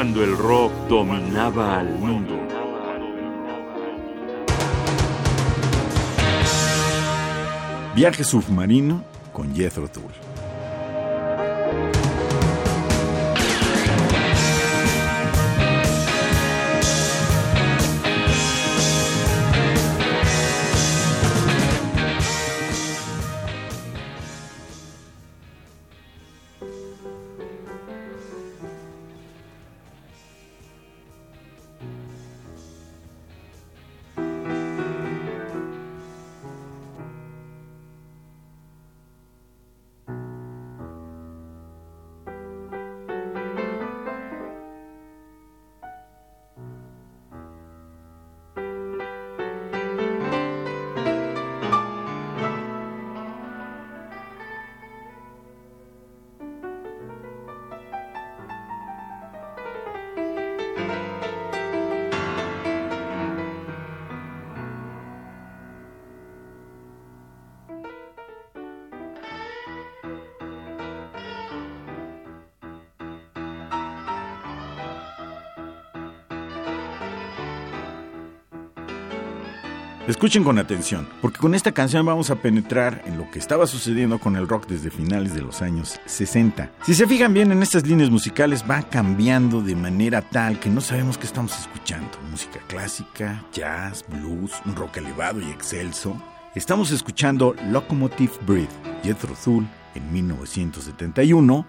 cuando el rock dominaba al mundo. Viaje submarino con Jethro Tull. Escuchen con atención, porque con esta canción vamos a penetrar en lo que estaba sucediendo con el rock desde finales de los años 60. Si se fijan bien en estas líneas musicales, va cambiando de manera tal que no sabemos qué estamos escuchando. Música clásica, jazz, blues, un rock elevado y excelso. Estamos escuchando Locomotive Breath, Jethro Tull, en 1971,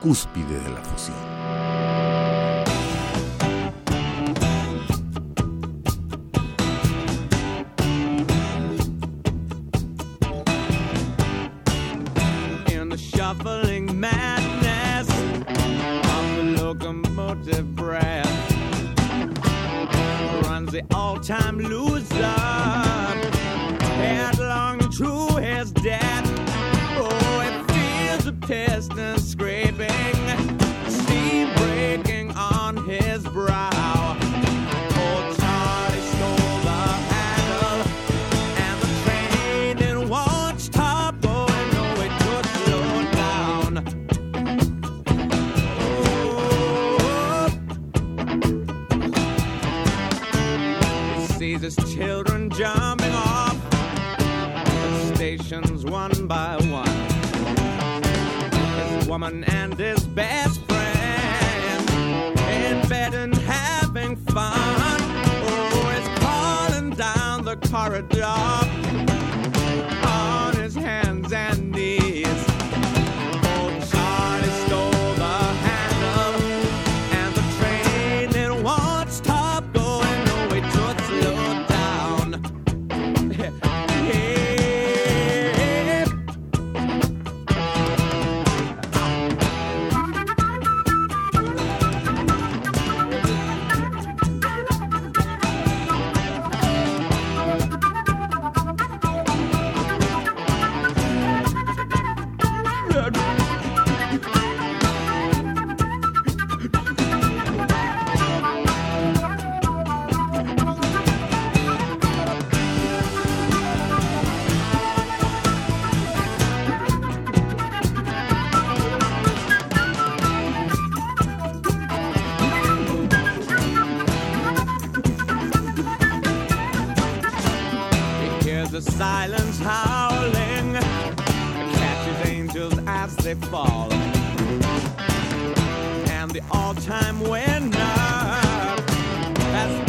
cúspide de la fusión. Scraping, steam breaking on his brow. Oh, Charlie stole the handle, and the train oh, it won't stop going. No, it could slow down. Oh, sees his children jumping off the stations one by one. Woman and his best friend in bed and having fun. Oh, he's crawling down the corridor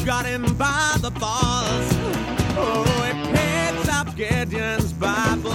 got him by the balls. Oh, he picks up Gideon's Bible,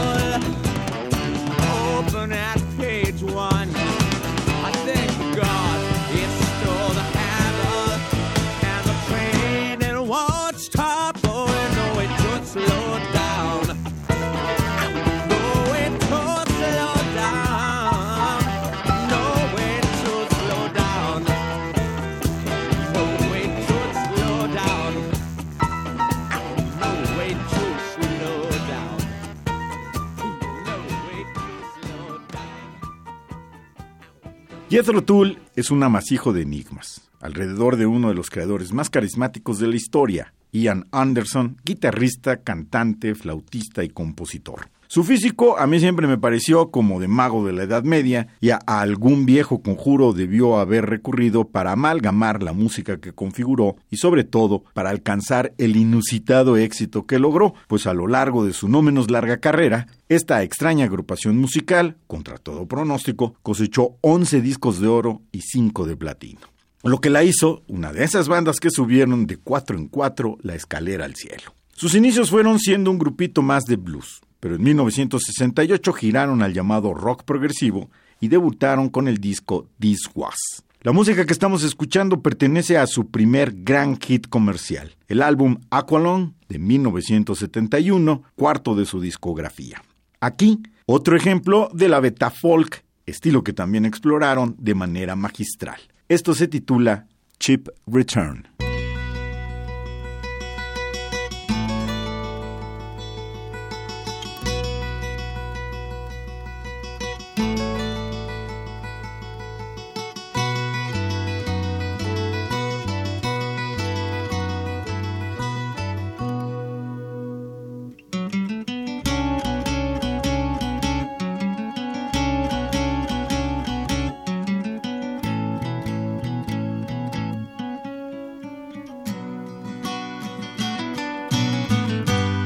Jethro Tull es un amasijo de enigmas, alrededor de uno de los creadores más carismáticos de la historia, Ian Anderson, guitarrista, cantante, flautista y compositor. Su físico a mí siempre me pareció como de mago de la Edad Media y a algún viejo conjuro debió haber recurrido para amalgamar la música que configuró y sobre todo para alcanzar el inusitado éxito que logró, pues a lo largo de su no menos larga carrera, esta extraña agrupación musical, contra todo pronóstico, cosechó 11 discos de oro y 5 de platino. Lo que la hizo una de esas bandas que subieron de cuatro en cuatro la escalera al cielo. Sus inicios fueron siendo un grupito más de blues, pero en 1968 giraron al llamado rock progresivo y debutaron con el disco This Was. La música que estamos escuchando pertenece a su primer gran hit comercial, el álbum Aqualon de 1971, cuarto de su discografía. Aquí, otro ejemplo de la beta folk, estilo que también exploraron de manera magistral. Esto se titula Chip Return.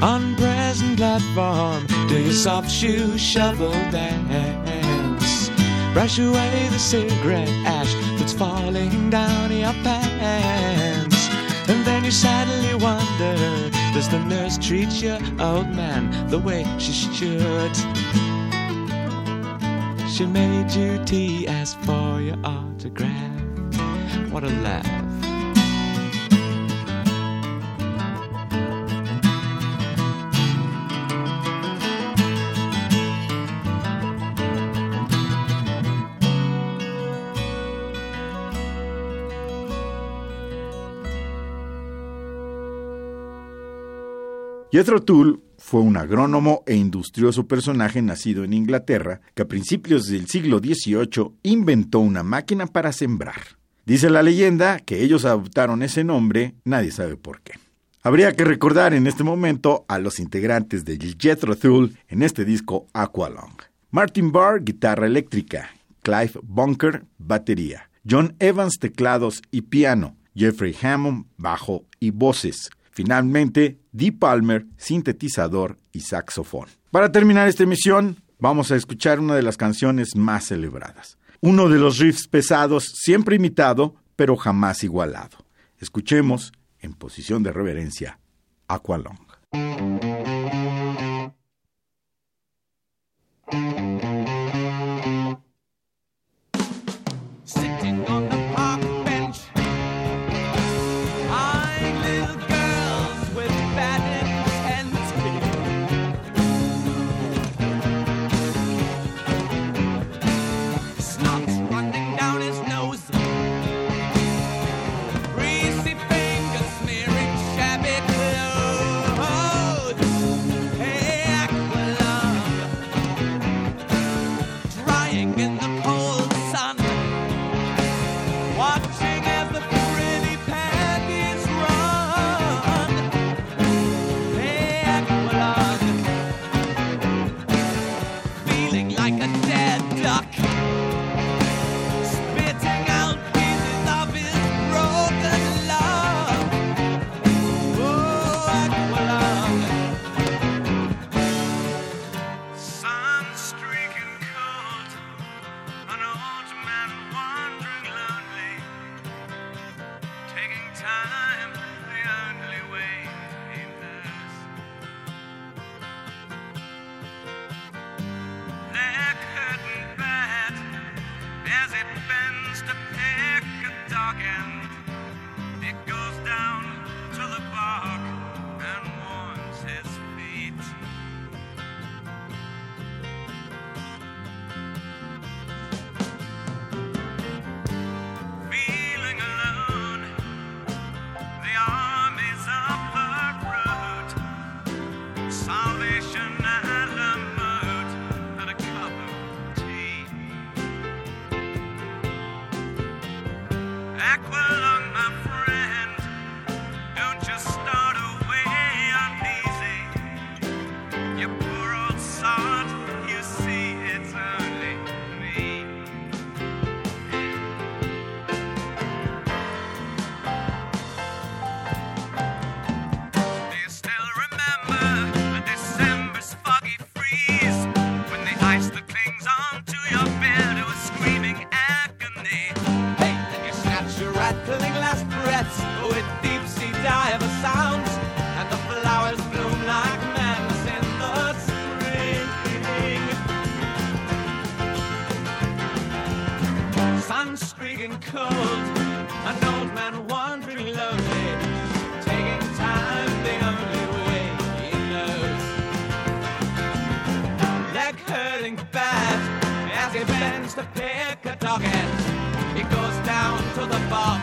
On present platform, do your soft shoe shuffle dance. Brush away the cigarette ash that's falling down your pants. And then you sadly wonder, does the nurse treat your old man the way she should? She made you tea, asked for your autograph. What a laugh. Jethro Tull fue un agrónomo e industrioso personaje nacido en Inglaterra que a principios del siglo XVIII inventó una máquina para sembrar. Dice la leyenda que ellos adoptaron ese nombre, nadie sabe por qué. Habría que recordar en este momento a los integrantes de Jethro Tull en este disco Aqualong. Martin Barr, guitarra eléctrica, Clive Bunker, batería, John Evans, teclados y piano, Jeffrey Hammond, bajo y voces, Finalmente, Dee Palmer, sintetizador y saxofón. Para terminar esta emisión, vamos a escuchar una de las canciones más celebradas. Uno de los riffs pesados, siempre imitado, pero jamás igualado. Escuchemos, en posición de reverencia, Aqualong. Time cold, an old man wandering lonely, taking time the only way he knows. Leg hurting bad as he bends to pick a dog. He goes down to the bog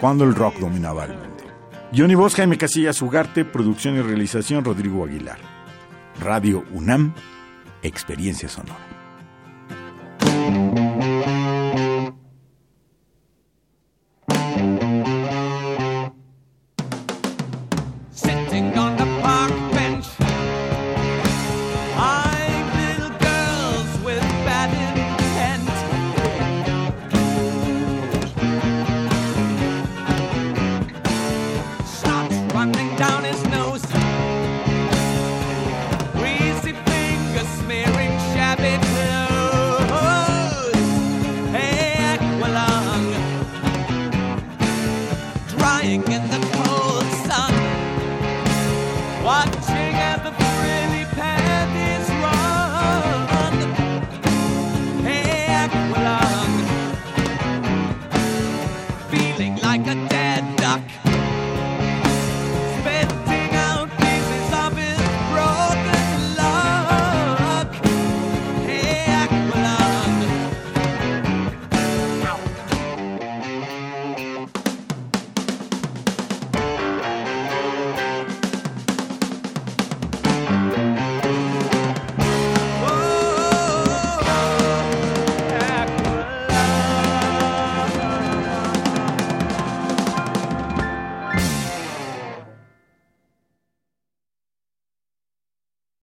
Cuando el rock dominaba el mundo. Johnny Voz, Jaime Casillas Ugarte, producción y realización Rodrigo Aguilar. Radio UNAM, Experiencia Sonora.